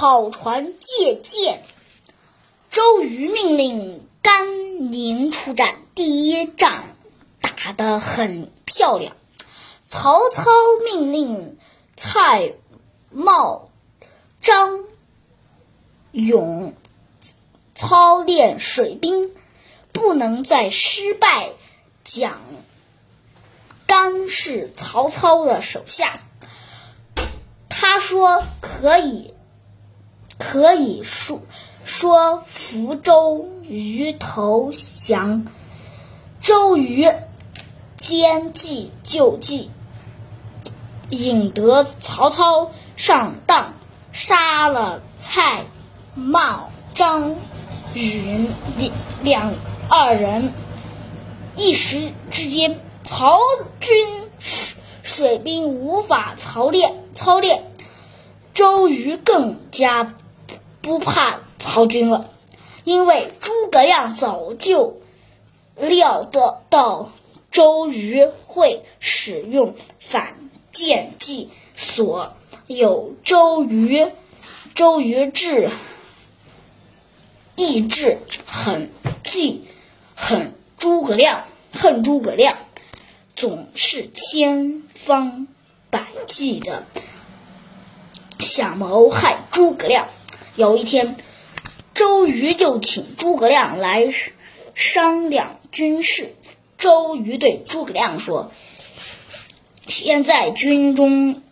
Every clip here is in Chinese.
草船借箭。周瑜命令甘宁出战，第一仗打得很漂亮。曹操命令蔡瑁、张勇操练水兵，不能再失败。蒋干是曹操的手下，他说可以，可以说说服周瑜投降。周瑜将计就计。引得曹操上当，杀了蔡瑁、张允两两二人。一时之间，曹军水兵无法操练操练，周瑜更加不怕曹军了，因为诸葛亮早就料得到周瑜会使用反。间计所有周瑜，周瑜志意志很记很诸葛亮，恨诸葛亮，总是千方百计的想谋害诸葛亮。有一天，周瑜就请诸葛亮来商量军事。周瑜对诸葛亮说。现在军中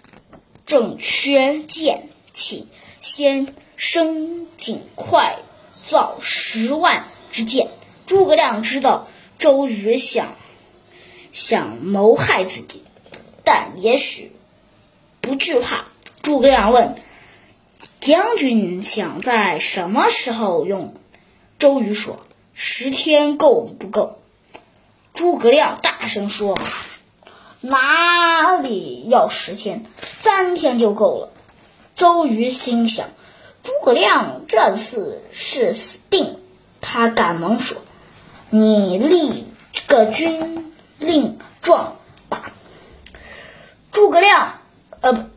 正缺剑，请先生尽快造十万支箭。诸葛亮知道周瑜想想谋害自己，但也许不惧怕。诸葛亮问：“将军想在什么时候用？”周瑜说：“十天够不够？”诸葛亮大声说。哪里要十天？三天就够了。周瑜心想，诸葛亮这次是死定了。他赶忙说：“你立个军令状吧。”诸葛亮，呃，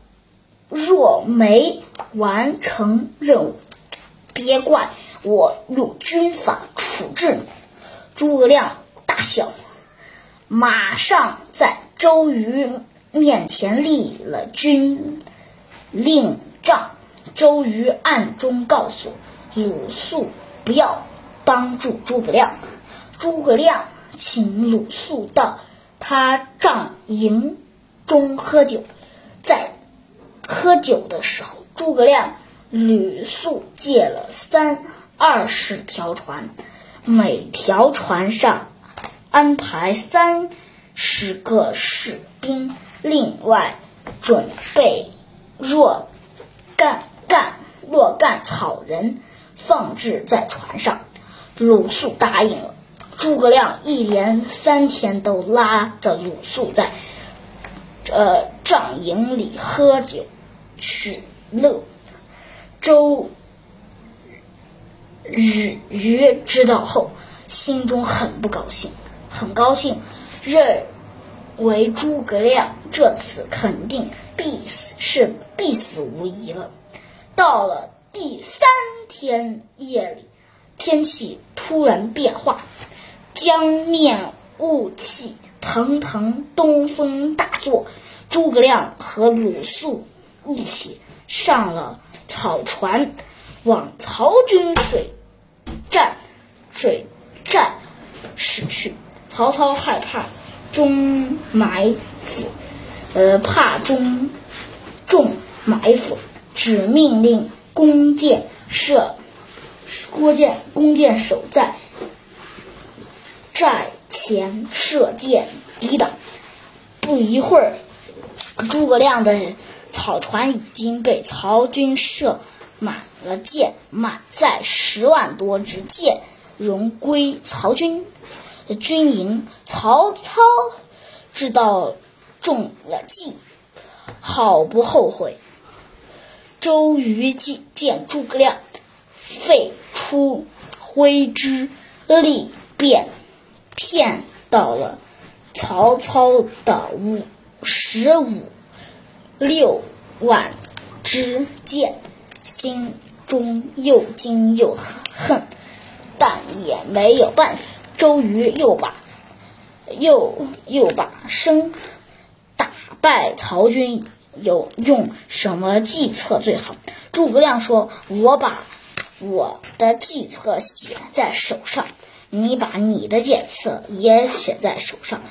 若没完成任务，别怪我用军法处置你。诸葛亮大笑，马上在。周瑜面前立了军令状，周瑜暗中告诉鲁肃不要帮助诸葛亮。诸葛亮请鲁肃到他帐营中喝酒，在喝酒的时候，诸葛亮、吕肃借了三二十条船，每条船上安排三。十个士兵，另外准备若干干若干草人，放置在船上。鲁肃答应了。诸葛亮一连三天都拉着鲁肃在呃帐营里喝酒取乐。周瑜知道后，心中很不高兴，很高兴。认为诸葛亮这次肯定必死，是必死无疑了。到了第三天夜里，天气突然变化，江面雾气腾腾，东风大作。诸葛亮和鲁肃一起上了草船，往曹军水战水战驶去。曹操害怕中埋伏，呃，怕中中埋伏，只命令弓箭射，弓箭弓箭手在寨前射箭抵挡。不一会儿，诸葛亮的草船已经被曹军射满了箭，满载十万多支箭，荣归曹军。军营，曹操知道中了计，好不后悔。周瑜见见诸葛亮，废出挥之力，便骗到了曹操的五十五六万支箭，心中又惊又恨，但也没有办法。周瑜又把又又把生打败曹军有用什么计策最好？诸葛亮说：“我把我的计策写在手上，你把你的计策也写在手上。”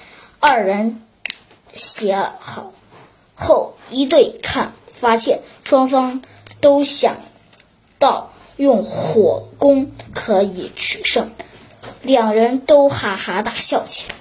二人写好后一对看，发现双方都想到用火攻可以取胜，两人都哈哈大笑起来。